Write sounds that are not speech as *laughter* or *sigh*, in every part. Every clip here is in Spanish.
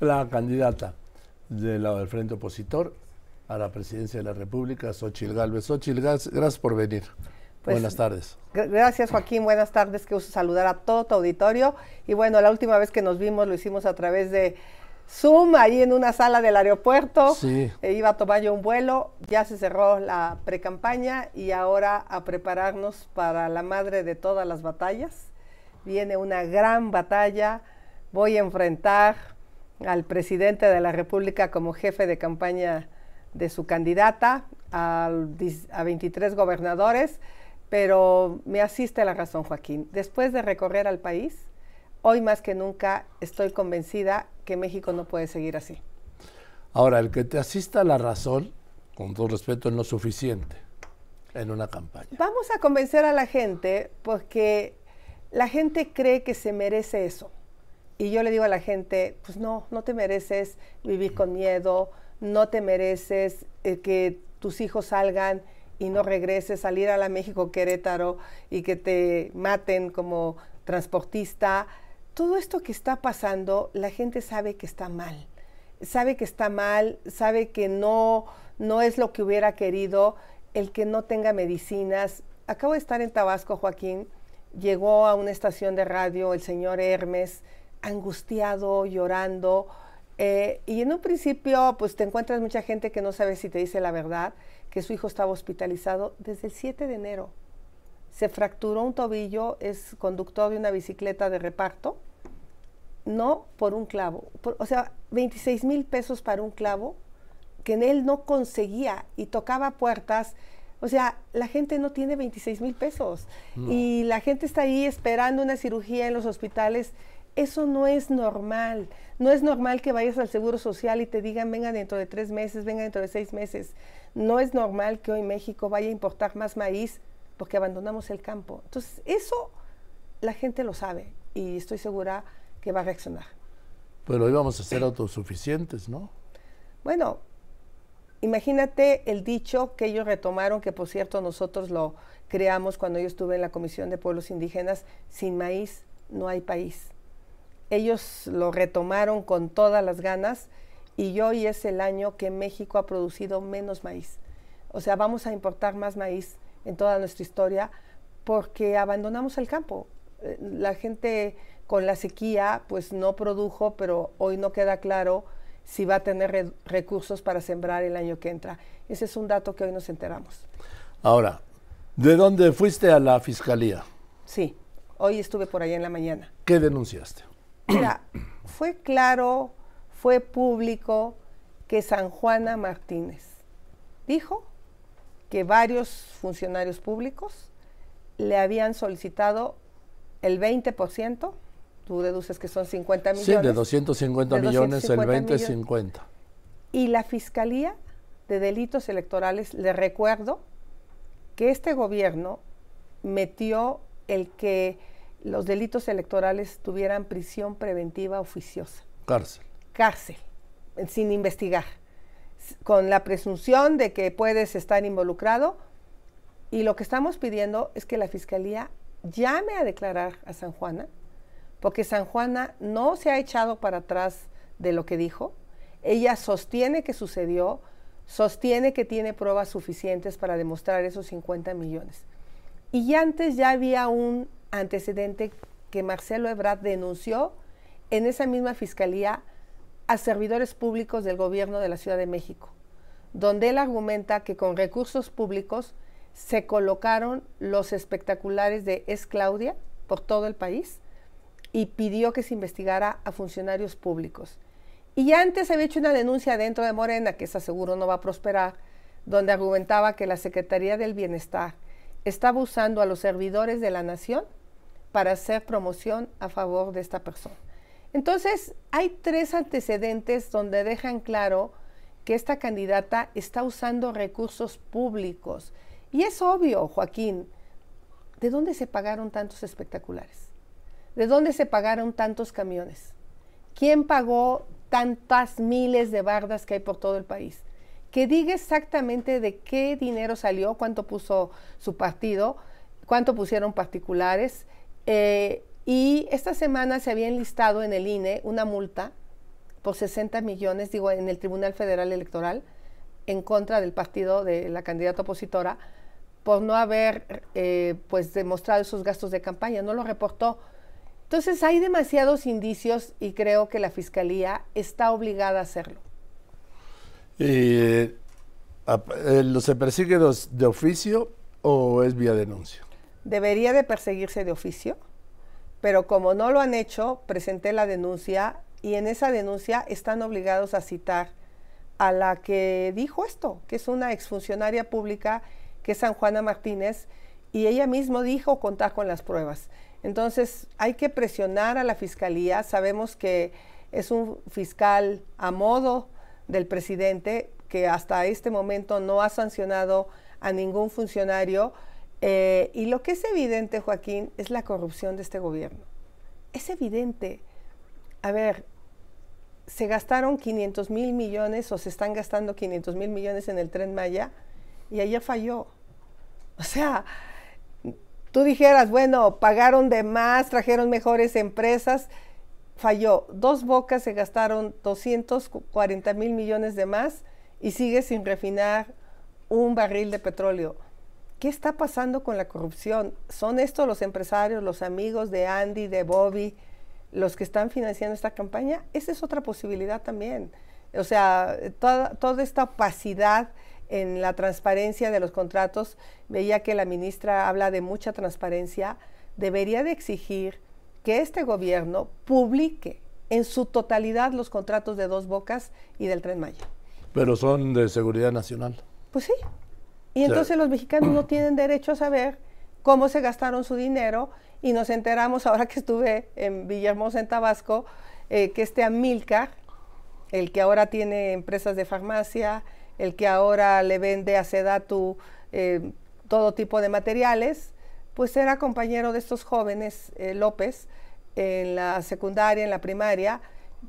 la candidata del lado del Frente Opositor a la presidencia de la República, Xochil Gálvez. Xochil, gracias por venir. Pues, Buenas tardes. Gracias Joaquín, buenas tardes, que uso saludar a todo tu auditorio. Y bueno, la última vez que nos vimos lo hicimos a través de Zoom, ahí en una sala del aeropuerto. Sí. E iba a tomar yo un vuelo, ya se cerró la precampaña y ahora a prepararnos para la madre de todas las batallas. Viene una gran batalla, voy a enfrentar al presidente de la República como jefe de campaña de su candidata, a 23 gobernadores, pero me asiste la razón, Joaquín. Después de recorrer al país, hoy más que nunca estoy convencida que México no puede seguir así. Ahora, el que te asista la razón, con todo respeto, no es suficiente en una campaña. Vamos a convencer a la gente porque la gente cree que se merece eso. Y yo le digo a la gente, pues no, no te mereces vivir con miedo, no te mereces eh, que tus hijos salgan y no regreses, salir a la México Querétaro y que te maten como transportista. Todo esto que está pasando, la gente sabe que está mal. Sabe que está mal, sabe que no, no es lo que hubiera querido el que no tenga medicinas. Acabo de estar en Tabasco, Joaquín. Llegó a una estación de radio el señor Hermes, angustiado, llorando. Eh, y en un principio, pues te encuentras mucha gente que no sabe si te dice la verdad, que su hijo estaba hospitalizado desde el 7 de enero. Se fracturó un tobillo, es conductor de una bicicleta de reparto, no por un clavo. o sea, 26 mil pesos para un clavo que en él no conseguía y tocaba puertas. O sea, la gente no tiene 26 mil pesos y la gente está ahí esperando una cirugía en los hospitales eso no es normal. No es normal que vayas al Seguro Social y te digan, venga dentro de tres meses, venga dentro de seis meses. No es normal que hoy México vaya a importar más maíz porque abandonamos el campo. Entonces, eso la gente lo sabe y estoy segura que va a reaccionar. Pero hoy vamos a ser autosuficientes, ¿no? Bueno, imagínate el dicho que ellos retomaron, que por cierto nosotros lo creamos cuando yo estuve en la Comisión de Pueblos Indígenas, sin maíz no hay país ellos lo retomaron con todas las ganas y hoy es el año que México ha producido menos maíz. O sea, vamos a importar más maíz en toda nuestra historia porque abandonamos el campo. Eh, la gente con la sequía pues no produjo, pero hoy no queda claro si va a tener recursos para sembrar el año que entra. Ese es un dato que hoy nos enteramos. Ahora, ¿de dónde fuiste a la fiscalía? Sí, hoy estuve por allá en la mañana. ¿Qué denunciaste? Mira, fue claro, fue público que San Juana Martínez dijo que varios funcionarios públicos le habían solicitado el 20%, tú deduces que son 50 millones. Sí, de 250 millones, el 20 es 50. Y la Fiscalía de Delitos Electorales, le recuerdo que este gobierno metió el que los delitos electorales tuvieran prisión preventiva oficiosa. Cárcel. Cárcel, sin investigar, con la presunción de que puedes estar involucrado. Y lo que estamos pidiendo es que la Fiscalía llame a declarar a San Juana, porque San Juana no se ha echado para atrás de lo que dijo. Ella sostiene que sucedió, sostiene que tiene pruebas suficientes para demostrar esos 50 millones. Y antes ya había un antecedente que Marcelo Ebrard denunció en esa misma fiscalía a servidores públicos del gobierno de la Ciudad de México, donde él argumenta que con recursos públicos se colocaron los espectaculares de Es Claudia por todo el país y pidió que se investigara a funcionarios públicos. Y antes había hecho una denuncia dentro de Morena, que esa seguro no va a prosperar, donde argumentaba que la Secretaría del Bienestar estaba usando a los servidores de la nación para hacer promoción a favor de esta persona. Entonces, hay tres antecedentes donde dejan claro que esta candidata está usando recursos públicos. Y es obvio, Joaquín, ¿de dónde se pagaron tantos espectaculares? ¿De dónde se pagaron tantos camiones? ¿Quién pagó tantas miles de bardas que hay por todo el país? Que diga exactamente de qué dinero salió, cuánto puso su partido, cuánto pusieron particulares, eh, y esta semana se había enlistado en el INE una multa por 60 millones, digo, en el Tribunal Federal Electoral, en contra del partido de la candidata opositora, por no haber eh, pues demostrado esos gastos de campaña, no lo reportó. Entonces hay demasiados indicios y creo que la Fiscalía está obligada a hacerlo. Eh, ¿Se persigue de oficio o es vía denuncia? Debería de perseguirse de oficio, pero como no lo han hecho, presenté la denuncia y en esa denuncia están obligados a citar a la que dijo esto, que es una exfuncionaria pública, que es San Juana Martínez, y ella misma dijo contar con las pruebas. Entonces hay que presionar a la fiscalía, sabemos que es un fiscal a modo del presidente, que hasta este momento no ha sancionado a ningún funcionario, eh, y lo que es evidente, Joaquín, es la corrupción de este gobierno. Es evidente. A ver, se gastaron 500 mil millones o se están gastando 500 mil millones en el tren Maya y ayer falló. O sea, tú dijeras, bueno, pagaron de más, trajeron mejores empresas, falló. Dos bocas se gastaron 240 mil millones de más y sigue sin refinar un barril de petróleo. ¿Qué está pasando con la corrupción? ¿Son estos los empresarios, los amigos de Andy, de Bobby? los que están financiando esta campaña, esa es otra posibilidad también. O sea, toda, toda esta opacidad en la transparencia de los contratos, veía que la ministra habla de mucha transparencia, debería de exigir que este gobierno publique en su totalidad los contratos de Dos Bocas y del Tren Maya. Pero son de seguridad nacional. Pues sí. Y entonces los mexicanos no tienen derecho a saber cómo se gastaron su dinero y nos enteramos ahora que estuve en Villahermosa, en Tabasco, eh, que este Amilcar, el que ahora tiene empresas de farmacia, el que ahora le vende a Sedatu eh, todo tipo de materiales, pues era compañero de estos jóvenes, eh, López, en la secundaria, en la primaria,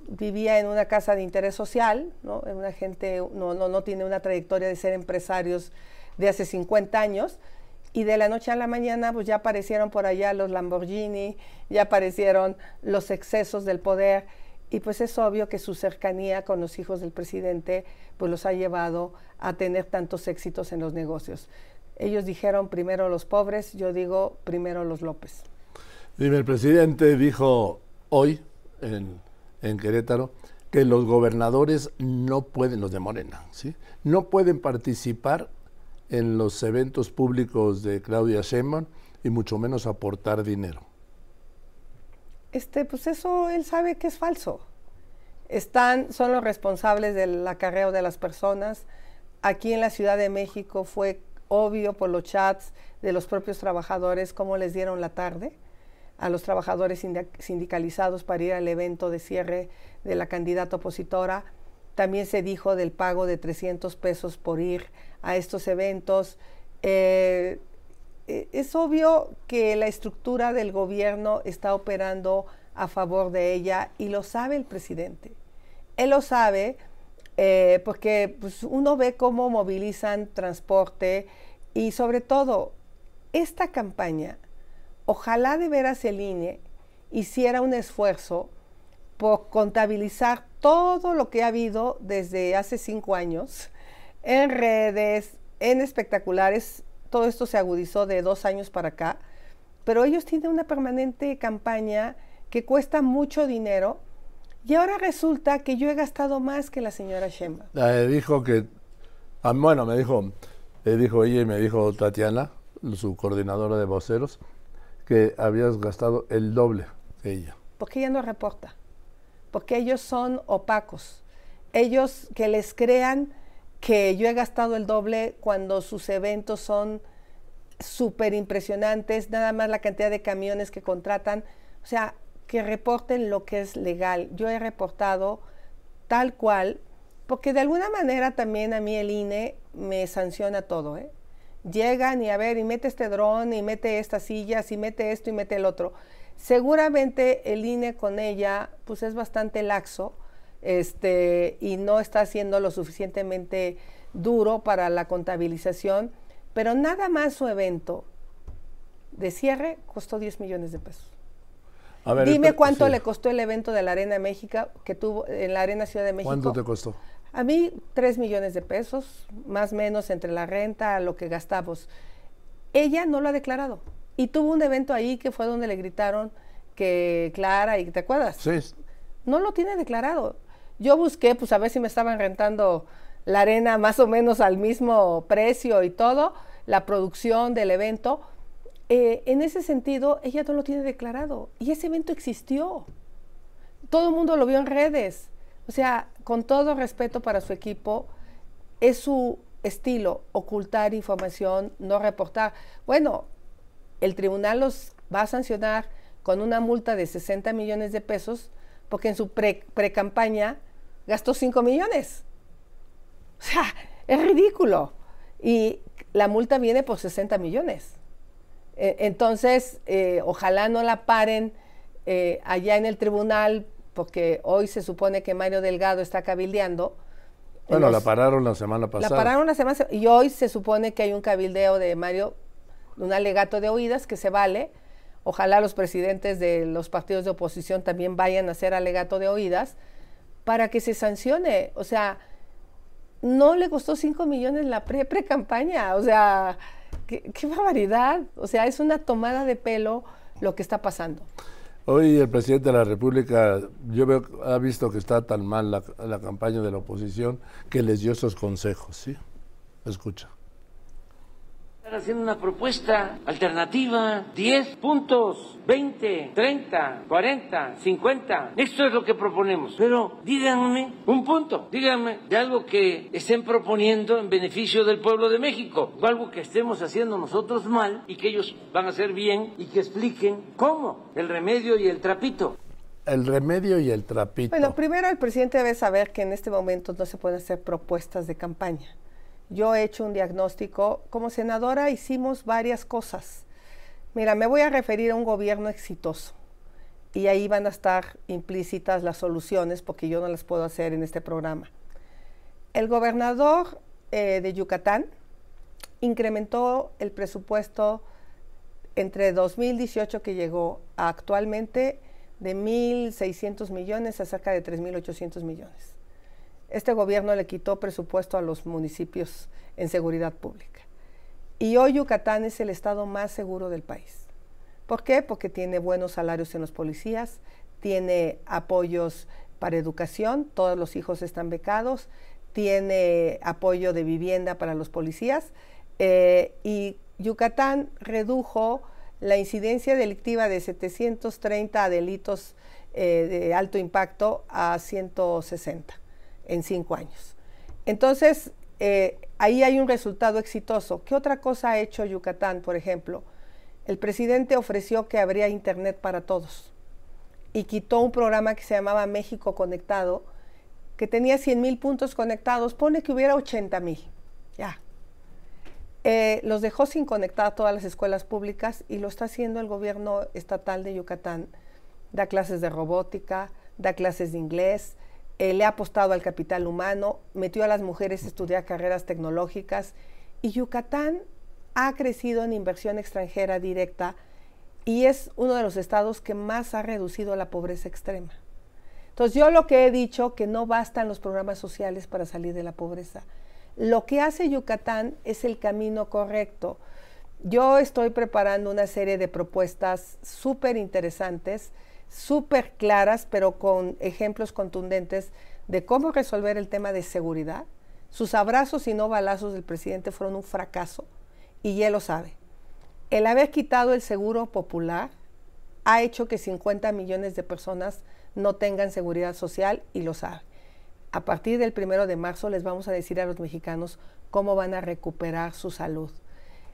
vivía en una casa de interés social, ¿no? Una gente no, no, no tiene una trayectoria de ser empresarios de hace 50 años, y de la noche a la mañana pues ya aparecieron por allá los Lamborghini, ya aparecieron los excesos del poder y pues es obvio que su cercanía con los hijos del presidente pues los ha llevado a tener tantos éxitos en los negocios. Ellos dijeron primero los pobres, yo digo primero los López. Dime, el presidente dijo hoy en, en Querétaro que los gobernadores no pueden, los de Morena, ¿sí? no pueden participar en los eventos públicos de Claudia Sheinbaum y mucho menos aportar dinero. Este, pues eso él sabe que es falso. Están, son los responsables del acarreo de las personas. Aquí en la Ciudad de México fue obvio por los chats de los propios trabajadores cómo les dieron la tarde a los trabajadores sindicalizados para ir al evento de cierre de la candidata opositora. También se dijo del pago de 300 pesos por ir a estos eventos. Eh, e, es obvio que la estructura del gobierno está operando a favor de ella y lo sabe el presidente. Él lo sabe eh, porque pues, uno ve cómo movilizan transporte y sobre todo esta campaña, ojalá de veras el INE hiciera un esfuerzo por contabilizar todo lo que ha habido desde hace cinco años en redes, en espectaculares. Todo esto se agudizó de dos años para acá, pero ellos tienen una permanente campaña que cuesta mucho dinero y ahora resulta que yo he gastado más que la señora Shemba. Eh, dijo que, ah, bueno, me dijo, le dijo ella y me dijo Tatiana, su coordinadora de voceros, que habías gastado el doble de ella. Porque ella no reporta, porque ellos son opacos. Ellos que les crean que yo he gastado el doble cuando sus eventos son súper impresionantes, nada más la cantidad de camiones que contratan, o sea, que reporten lo que es legal. Yo he reportado tal cual, porque de alguna manera también a mí el INE me sanciona todo, ¿eh? Llegan y a ver, y mete este dron, y mete estas sillas, y mete esto, y mete el otro. Seguramente el INE con ella, pues es bastante laxo, este, y no está siendo lo suficientemente duro para la contabilización, pero nada más su evento de cierre costó 10 millones de pesos. Dime cuánto le costó el evento de la Arena México que tuvo en la Arena Ciudad de México. ¿Cuánto te costó? A mí, tres millones de pesos, más o menos entre la renta, lo que gastamos. Ella no lo ha declarado. Y tuvo un evento ahí que fue donde le gritaron que Clara, y ¿te acuerdas? Sí. No lo tiene declarado. Yo busqué, pues a ver si me estaban rentando la arena más o menos al mismo precio y todo, la producción del evento. Eh, en ese sentido, ella no lo tiene declarado. Y ese evento existió. Todo el mundo lo vio en redes. O sea, con todo respeto para su equipo, es su estilo ocultar información, no reportar. Bueno, el tribunal los va a sancionar con una multa de 60 millones de pesos porque en su pre-campaña gastó 5 millones. O sea, es ridículo. Y la multa viene por 60 millones. E, entonces, eh, ojalá no la paren eh, allá en el tribunal porque hoy se supone que Mario Delgado está cabildeando. Bueno, la pararon la semana pasada. La pararon la semana y hoy se supone que hay un cabildeo de Mario, un alegato de oídas que se vale. Ojalá los presidentes de los partidos de oposición también vayan a hacer alegato de oídas para que se sancione. O sea, no le costó 5 millones la pre-campaña. o sea, qué, barbaridad. O sea, es una tomada de pelo lo que está pasando. Hoy el presidente de la República, yo veo, ha visto que está tan mal la, la campaña de la oposición que les dio esos consejos, ¿sí? Escucha haciendo una propuesta alternativa, 10 puntos, 20, 30, 40, 50. Esto es lo que proponemos. Pero díganme un punto, díganme de algo que estén proponiendo en beneficio del pueblo de México, o algo que estemos haciendo nosotros mal y que ellos van a hacer bien y que expliquen cómo, el remedio y el trapito. El remedio y el trapito. Bueno, primero el presidente debe saber que en este momento no se pueden hacer propuestas de campaña yo he hecho un diagnóstico. Como senadora hicimos varias cosas. Mira, me voy a referir a un gobierno exitoso y ahí van a estar implícitas las soluciones porque yo no las puedo hacer en este programa. El gobernador eh, de Yucatán incrementó el presupuesto entre 2018 que llegó a actualmente de 1.600 millones a cerca de 3.800 millones este gobierno le quitó presupuesto a los municipios en seguridad pública. Y hoy Yucatán es el estado más seguro del país. ¿Por qué? Porque tiene buenos salarios en los policías, tiene apoyos para educación, todos los hijos están becados, tiene apoyo de vivienda para los policías eh, y Yucatán redujo la incidencia delictiva de 730 delitos eh, de alto impacto a 160 en cinco años. Entonces, eh, ahí hay un resultado exitoso. ¿Qué otra cosa ha hecho Yucatán, por ejemplo? El presidente ofreció que habría Internet para todos y quitó un programa que se llamaba México Conectado, que tenía 100 mil puntos conectados, pone que hubiera 80 mil. Ya. Eh, los dejó sin conectar a todas las escuelas públicas y lo está haciendo el gobierno estatal de Yucatán. Da clases de robótica, da clases de inglés, eh, le ha apostado al capital humano, metió a las mujeres a estudiar carreras tecnológicas y Yucatán ha crecido en inversión extranjera directa y es uno de los estados que más ha reducido la pobreza extrema. Entonces yo lo que he dicho, que no bastan los programas sociales para salir de la pobreza. Lo que hace Yucatán es el camino correcto. Yo estoy preparando una serie de propuestas súper interesantes súper claras, pero con ejemplos contundentes de cómo resolver el tema de seguridad. Sus abrazos y no balazos del presidente fueron un fracaso y él lo sabe. El haber quitado el seguro popular ha hecho que 50 millones de personas no tengan seguridad social y lo sabe. A partir del primero de marzo les vamos a decir a los mexicanos cómo van a recuperar su salud.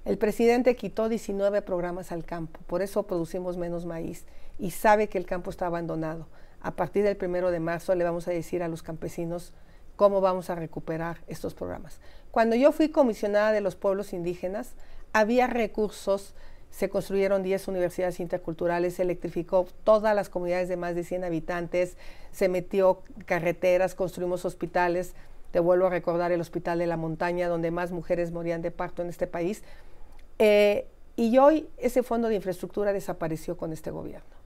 El presidente quitó 19 programas al campo, por eso producimos menos maíz y sabe que el campo está abandonado. A partir del primero de marzo le vamos a decir a los campesinos cómo vamos a recuperar estos programas. Cuando yo fui comisionada de los pueblos indígenas, había recursos, se construyeron 10 universidades interculturales, se electrificó todas las comunidades de más de 100 habitantes, se metió carreteras, construimos hospitales. Te vuelvo a recordar el Hospital de la Montaña, donde más mujeres morían de parto en este país. Eh, y hoy ese fondo de infraestructura desapareció con este gobierno.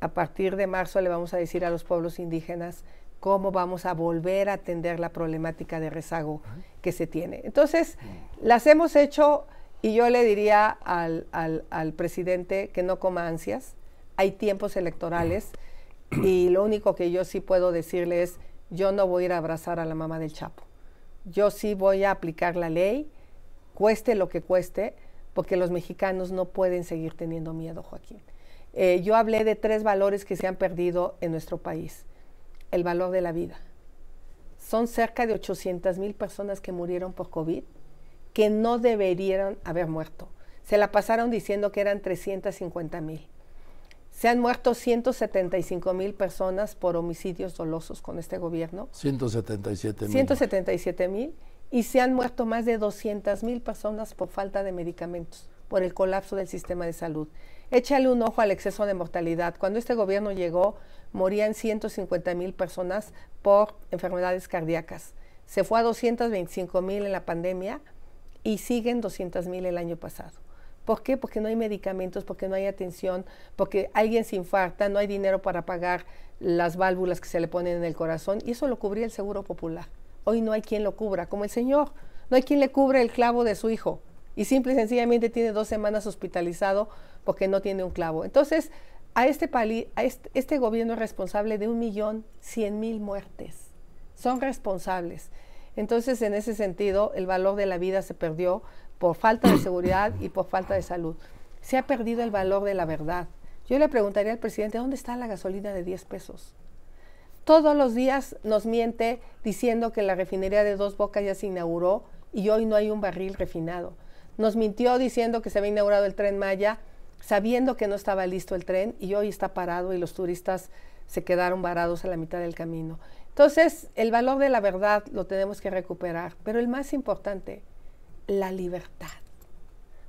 a partir de marzo le vamos a decir a los pueblos indígenas cómo vamos a volver a atender la problemática de rezago que se tiene. Entonces, las hemos hecho y yo le diría al, al presidente que no coma ansias, hay tiempos electorales y lo único que yo sí puedo decirle es, yo no voy a ir a abrazar a la mamá del Chapo. Yo sí voy a aplicar la ley, cueste lo que cueste, porque los mexicanos no pueden seguir teniendo miedo, Joaquín. Eh, yo hablé de tres valores que se han perdido en nuestro país. El valor de la vida. Son cerca de 800 mil personas que murieron por COVID que no deberían haber muerto. Se la pasaron diciendo que eran 350 mil. Se han muerto 175 mil personas por homicidios dolosos con este gobierno. 177 mil. 177 mil. Y se han muerto más de 200 mil personas por falta de medicamentos, por el colapso del sistema de salud. Échale un ojo al exceso de mortalidad. Cuando este gobierno llegó, morían 150 mil personas por enfermedades cardíacas. Se fue a 225 mil en la pandemia y siguen 200 mil el año pasado. ¿Por qué? Porque no hay medicamentos, porque no hay atención, porque alguien se infarta, no hay dinero para pagar las válvulas que se le ponen en el corazón y eso lo cubría el Seguro Popular. Hoy no hay quien lo cubra, como el Señor. No hay quien le cubre el clavo de su hijo y simple y sencillamente tiene dos semanas hospitalizado porque no tiene un clavo. Entonces, a este, a este, este, gobierno es responsable de un millón cien mil muertes. Son responsables. Entonces, en ese sentido, el valor de la vida se perdió por falta de seguridad y por falta de salud. Se ha perdido el valor de la verdad. Yo le preguntaría al presidente, ¿dónde está la gasolina de 10 pesos? Todos los días nos miente diciendo que la refinería de Dos Bocas ya se inauguró y hoy no hay un barril refinado. Nos mintió diciendo que se había inaugurado el tren Maya, sabiendo que no estaba listo el tren y hoy está parado y los turistas se quedaron varados a la mitad del camino. Entonces, el valor de la verdad lo tenemos que recuperar, pero el más importante, la libertad.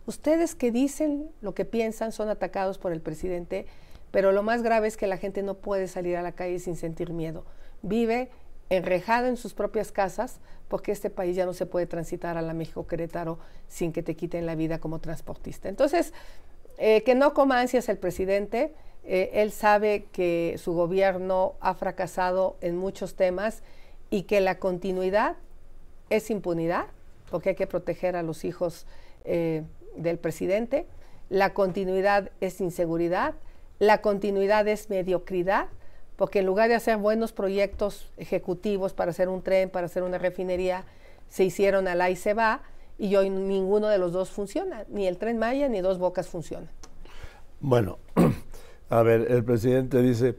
Ustedes que dicen lo que piensan son atacados por el presidente, pero lo más grave es que la gente no puede salir a la calle sin sentir miedo. Vive enrejado en sus propias casas porque este país ya no se puede transitar a la México Querétaro sin que te quiten la vida como transportista. Entonces, eh, que no coma ansias el presidente, eh, él sabe que su gobierno ha fracasado en muchos temas y que la continuidad es impunidad, porque hay que proteger a los hijos eh, del presidente, la continuidad es inseguridad, la continuidad es mediocridad porque en lugar de hacer buenos proyectos ejecutivos para hacer un tren, para hacer una refinería, se hicieron al y se va, y hoy ninguno de los dos funciona, ni el tren Maya ni dos bocas funcionan. Bueno, *clears throat* a ver, el presidente dice,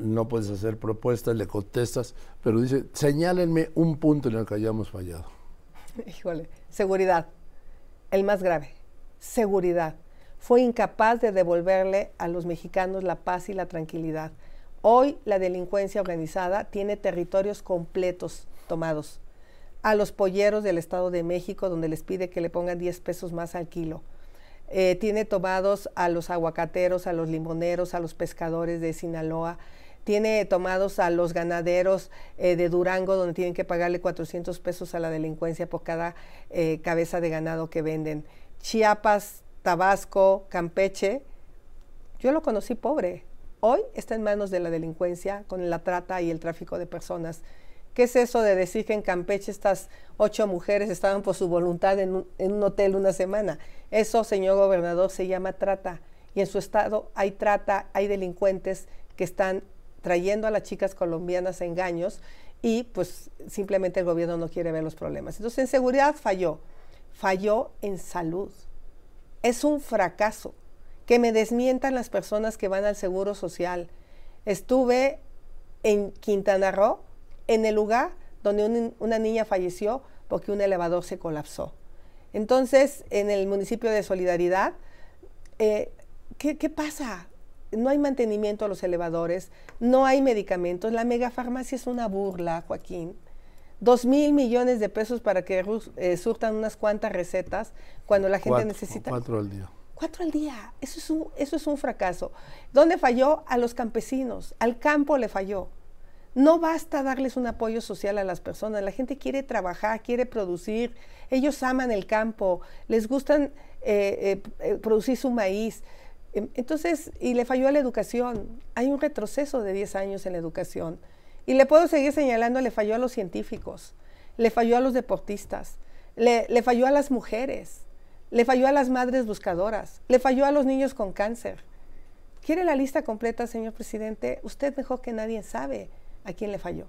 no puedes hacer propuestas, le contestas, pero dice, señálenme un punto en el que hayamos fallado. *laughs* Híjole, seguridad, el más grave, seguridad. Fue incapaz de devolverle a los mexicanos la paz y la tranquilidad. Hoy la delincuencia organizada tiene territorios completos tomados. A los polleros del Estado de México, donde les pide que le pongan 10 pesos más al kilo. Eh, tiene tomados a los aguacateros, a los limoneros, a los pescadores de Sinaloa. Tiene tomados a los ganaderos eh, de Durango, donde tienen que pagarle 400 pesos a la delincuencia por cada eh, cabeza de ganado que venden. Chiapas, Tabasco, Campeche. Yo lo conocí pobre hoy está en manos de la delincuencia con la trata y el tráfico de personas. ¿Qué es eso de decir que en Campeche estas ocho mujeres estaban por su voluntad en un, hotel una semana? Eso, señor gobernador, se llama trata. Y en su estado hay trata, hay delincuentes que están trayendo a las chicas colombianas a engaños y pues simplemente el gobierno no quiere ver los problemas. Entonces en seguridad falló, falló en salud. Es un fracaso que me desmientan las personas que van al Seguro Social. Estuve en Quintana Roo, en el lugar donde una niña falleció porque un elevador se colapsó. Entonces, en el municipio de Solidaridad, eh, ¿qué, ¿qué, pasa? No hay mantenimiento a los elevadores, no hay medicamentos, la megafarmacia es una burla, Joaquín. Dos mil millones de pesos para que eh, surtan unas cuantas recetas cuando la gente necesita... Cuatro al día. Cuatro al día, eso es, un, eso es un fracaso. ¿Dónde falló? A los campesinos, al campo le falló. No basta darles un apoyo social a las personas, la gente quiere trabajar, quiere producir, ellos aman el campo, les gustan eh, eh, eh, producir su maíz. Em, entonces, y le falló a la educación. Hay un retroceso de 10 años en la educación. Y le puedo seguir señalando, le falló a los científicos, le falló a los deportistas, le, le falló a las mujeres, le falló a las madres buscadoras, le falló a los niños con cáncer. ¿Quiere la lista completa, señor presidente? Usted mejor que nadie sabe a quién le falló.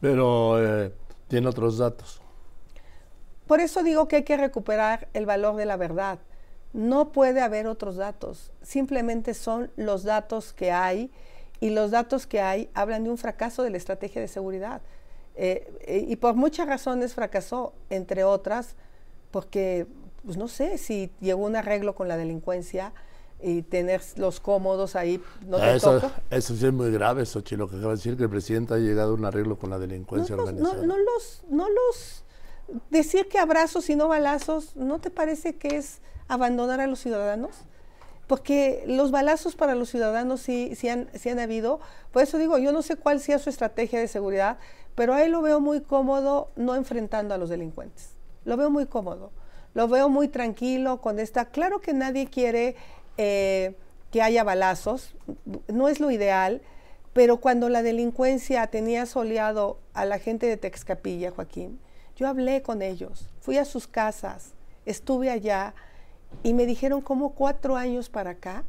Pero eh, tiene otros datos. Por eso digo que hay que recuperar el valor de la verdad. No puede haber otros datos, simplemente son los datos que hay y los datos que hay hablan de un fracaso de la estrategia de seguridad. Eh, eh, y por muchas razones fracasó, entre otras, porque, pues no sé, si llegó un arreglo con la delincuencia y tener los cómodos ahí, no te eso, eso sí es muy grave, Xochitl, lo que acaba de decir, que el presidente ha llegado a un arreglo con la delincuencia no, los- organizada. no, no los, no los, decir que abrazos y no balazos, ¿no te parece que es abandonar a los ciudadanos? Porque los balazos para los ciudadanos sí, han, habido. Por eso digo, yo no sé cuál sea su estrategia de seguridad, pero a él lo veo muy cómodo no enfrentando a los delincuentes. Lo veo muy cómodo. Lo veo muy tranquilo con esta. Claro que nadie quiere eh, que haya balazos, no es lo ideal, pero cuando la delincuencia tenía soleado a la gente de Texcapilla, Joaquín, yo hablé con ellos, fui a sus casas, estuve allá y me dijeron cómo cuatro años para acá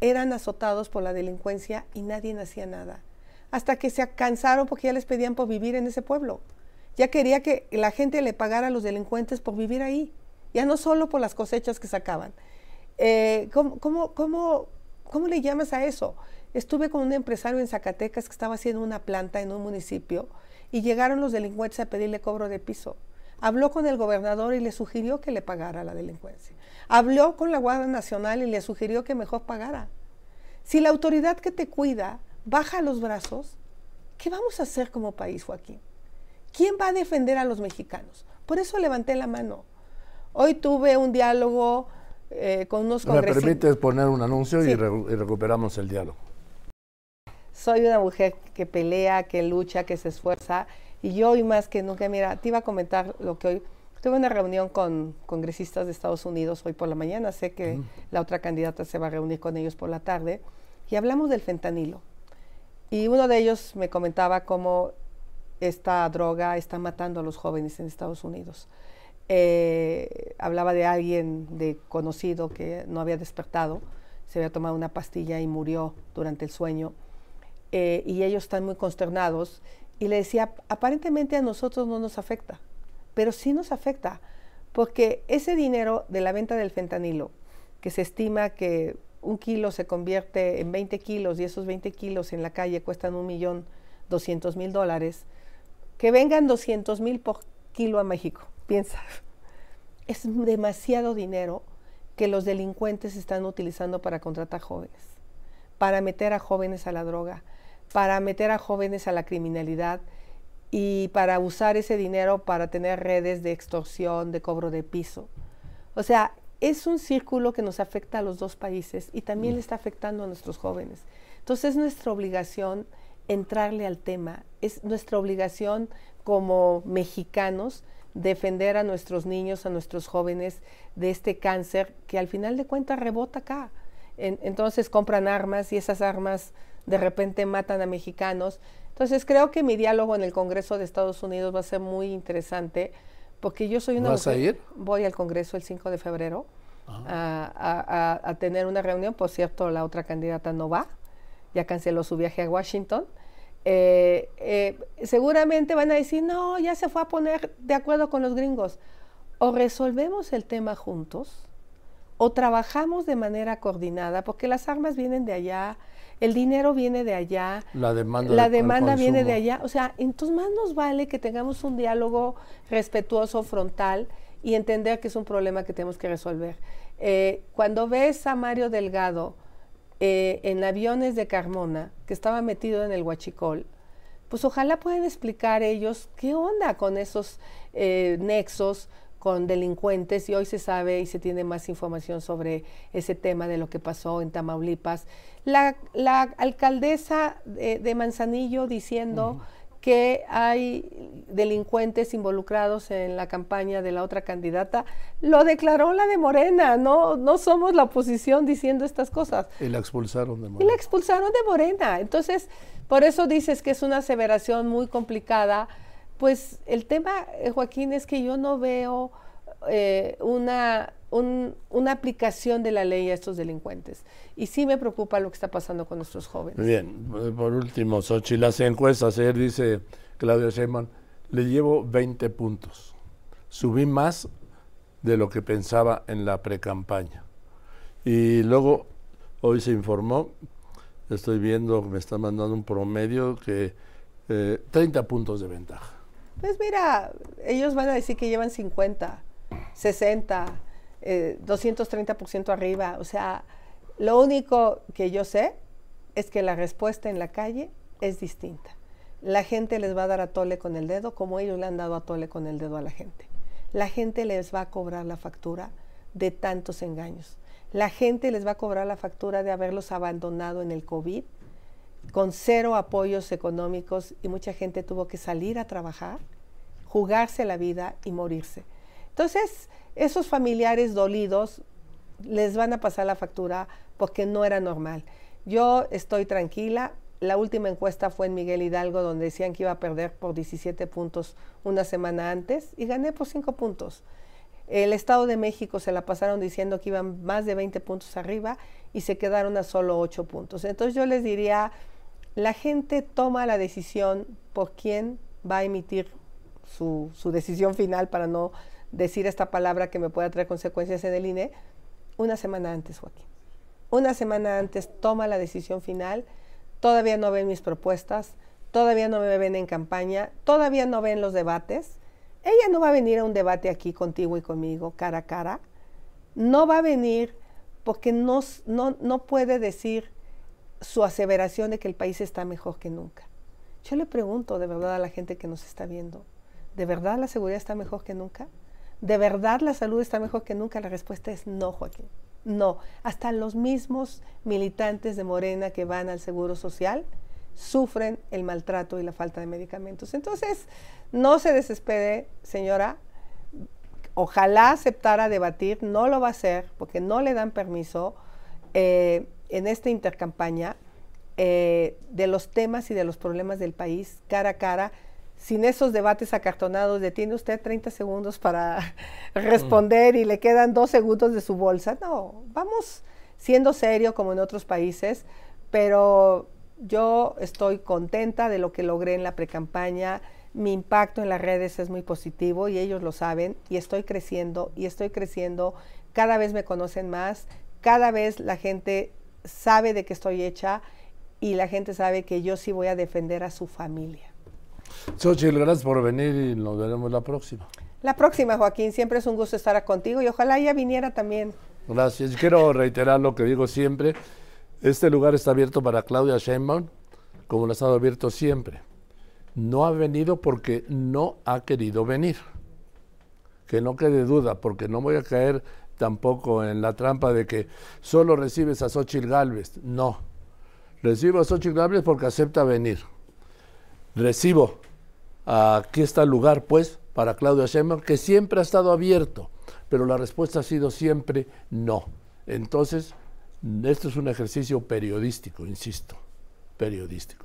eran azotados por la delincuencia y nadie hacía nada. Hasta que se cansaron porque ya les pedían por vivir en ese pueblo. Ya quería que la gente le pagara a los delincuentes por vivir ahí, ya no solo por las cosechas que sacaban. Eh, ¿cómo, cómo, cómo, cómo le llamas a eso? Estuve con un empresario en Zacatecas que estaba haciendo una planta en un municipio y llegaron los delincuentes a pedirle cobro de piso. Habló con el gobernador y le sugirió que le pagara la delincuencia. Habló con la Guardia Nacional y le sugirió que mejor pagara. Si la autoridad que te cuida baja los brazos, ¿qué vamos a hacer como país, Joaquín? ¿Quién va a defender a los mexicanos? Por eso levanté la mano. Hoy tuve un diálogo eh, con unos ¿Me congresistas. permites poner un anuncio y, re- y recuperamos el diálogo? soy una mujer que pelea, que lucha, que se esfuerza. Y yo hoy más que nunca, mira, te iba a comentar lo que hoy... Tuve una reunión con congresistas de Estados Unidos hoy por la mañana. Sé que la otra candidata se va a reunir con ellos por la tarde. Y hablamos del fentanilo. Y uno de ellos me comentaba cómo esta droga está matando a los jóvenes en Estados Unidos. Eh, hablaba de alguien de conocido que no había despertado, se había tomado una pastilla y murió durante el sueño. Eh, y ellos están muy consternados. Y le decía, aparentemente a nosotros no nos afecta, pero sí nos afecta, porque ese dinero de la venta del fentanilo, que se estima que un kilo se convierte en 20 kilos y esos 20 kilos en la calle cuestan un millón doscientos mil dólares, que vengan 200 mil por kilo a México, piensa. Es demasiado dinero que los delincuentes están utilizando para contratar jóvenes, para meter a jóvenes a la droga, para meter a jóvenes a la criminalidad y para usar ese dinero para tener redes de extorsión, de cobro de piso. O sea, es un círculo que nos afecta a los dos países y también le está afectando a nuestros jóvenes. Entonces es nuestra obligación entrarle al tema, es nuestra obligación como mexicanos defender a nuestros niños, a nuestros jóvenes de este cáncer que al final de cuentas rebota acá. En- entonces compran armas y esas armas de repente matan a mexicanos. Entonces creo que mi diálogo en el Congreso de Estados Unidos va a ser muy interesante porque yo soy una ¿Vas a mujer- ir? Voy al Congreso el 5 de febrero a, a- a- a tener una reunión. Por cierto, la otra candidata no va, ya canceló su viaje a Washington. Eh, eh, seguramente van a decir, no, ya se fue a poner de acuerdo con los gringos. O resolvemos el tema juntos, o trabajamos de manera coordinada, porque las armas vienen de allá, el dinero viene de allá, La demanda la demanda viene de allá. O sea, entonces más nos vale que tengamos un diálogo respetuoso, frontal y entender que es un problema que tenemos que resolver. Eh, cuando ves a Mario Delgado eh, en aviones de Carmona, que estaba metido en el Huachicol, pues ojalá puedan explicar ellos qué onda con esos eh, nexos con delincuentes y hoy se sabe y se tiene más información sobre ese tema de lo que pasó en Tamaulipas. La, la alcaldesa de, de Manzanillo diciendo que hay delincuentes involucrados en la campaña de la otra candidata. Lo declaró la de Morena, no, no somos la oposición diciendo estas cosas. Y la expulsaron de Morena. Y la expulsaron de Morena. Entonces, por eso dices que es una aseveración muy complicada. Pues el tema, eh, Joaquín, es que yo no veo eh, una, una aplicación de la ley a estos delincuentes. Y sí me preocupa lo que está pasando con nuestros jóvenes. Bien, por último, Xochitl, las encuestas, ayer dice Claudia Sheinbaum, le llevo 20 puntos. Subí más de lo que pensaba en la precampaña. Y luego, hoy se informó, estoy viendo, me está mandando un promedio que 30 eh, puntos de ventaja. Pues mira, ellos van a decir que llevan 50, 60, eh, 230% arriba. O sea, lo único que yo sé es que la respuesta en la calle es distinta. La gente les va a dar a tole con el dedo como ellos le han dado a tole con el dedo a la gente. La gente les va a cobrar la factura de tantos engaños. La gente les va a cobrar la factura de haberlos abandonado en el COVID con cero apoyos económicos y mucha gente tuvo que salir a trabajar, jugarse la vida y morirse. Entonces, esos familiares dolidos les van a pasar la factura porque no era normal. Yo estoy tranquila. La última encuesta fue en Miguel Hidalgo, donde decían que iba a perder por 17 puntos una semana antes y gané por 5 puntos. El Estado de México se la pasaron diciendo que iban más de 20 puntos arriba y se quedaron a solo 8 puntos. Entonces yo les diría, la gente toma la decisión por quién va a emitir su, decisión final para no decir esta palabra que me pueda traer consecuencias en el INE una semana antes, Joaquín. Una semana antes toma la decisión final, todavía no ven mis propuestas, todavía no me ven en campaña, todavía no ven los debates. Ella no va a venir a un debate aquí contigo y conmigo, cara a cara. No va a venir porque no, no, no puede decir su aseveración de que el país está mejor que nunca. Yo le pregunto de verdad a la gente que nos está viendo, ¿de verdad la seguridad está mejor que nunca? ¿De verdad la salud está mejor que nunca? La respuesta es no, Joaquín. No. Hasta los mismos militantes de Morena que van al Seguro Social sufren el maltrato y la falta de medicamentos. Entonces, no se desespere, señora. Ojalá aceptara debatir, no lo va a hacer porque no le dan permiso eh, en esta intercampaña eh, de los temas y de los problemas del país cara a cara sin esos debates acartonados de tiene usted 30 segundos para *laughs* responder y le quedan dos segundos de su bolsa. No, vamos siendo serio como en otros países, pero yo estoy contenta de lo que logré en la precampaña. Mi impacto en las redes es muy positivo y ellos lo saben y estoy creciendo y estoy creciendo. Cada vez me conocen más, cada vez la gente sabe de qué estoy hecha y la gente sabe que yo sí voy a defender a su familia. Xochitl, gracias por venir y nos veremos la próxima. La próxima, Joaquín. Siempre es un gusto estar contigo y ojalá ella viniera también. Gracias. Quiero reiterar lo que digo siempre. Este lugar está abierto para Claudia Sheinbaum, como lo ha estado abierto siempre. No ha venido porque no ha querido venir. Que no quede duda, porque no voy a caer tampoco en la trampa de que solo recibes a Xochitl Galvez. No. Recibo a Xochitl Galvez porque acepta venir recibo, aquí está el lugar, pues, para Claudia Sheinbaum, que siempre ha estado abierto, pero la respuesta ha sido siempre no. Entonces, esto es un ejercicio periodístico, insisto, periodístico.